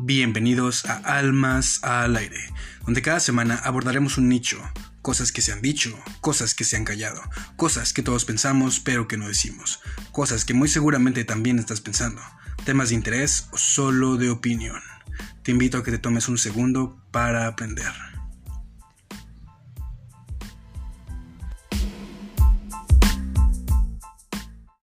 Bienvenidos a Almas al Aire, donde cada semana abordaremos un nicho, cosas que se han dicho, cosas que se han callado, cosas que todos pensamos pero que no decimos, cosas que muy seguramente también estás pensando, temas de interés o solo de opinión. Te invito a que te tomes un segundo para aprender.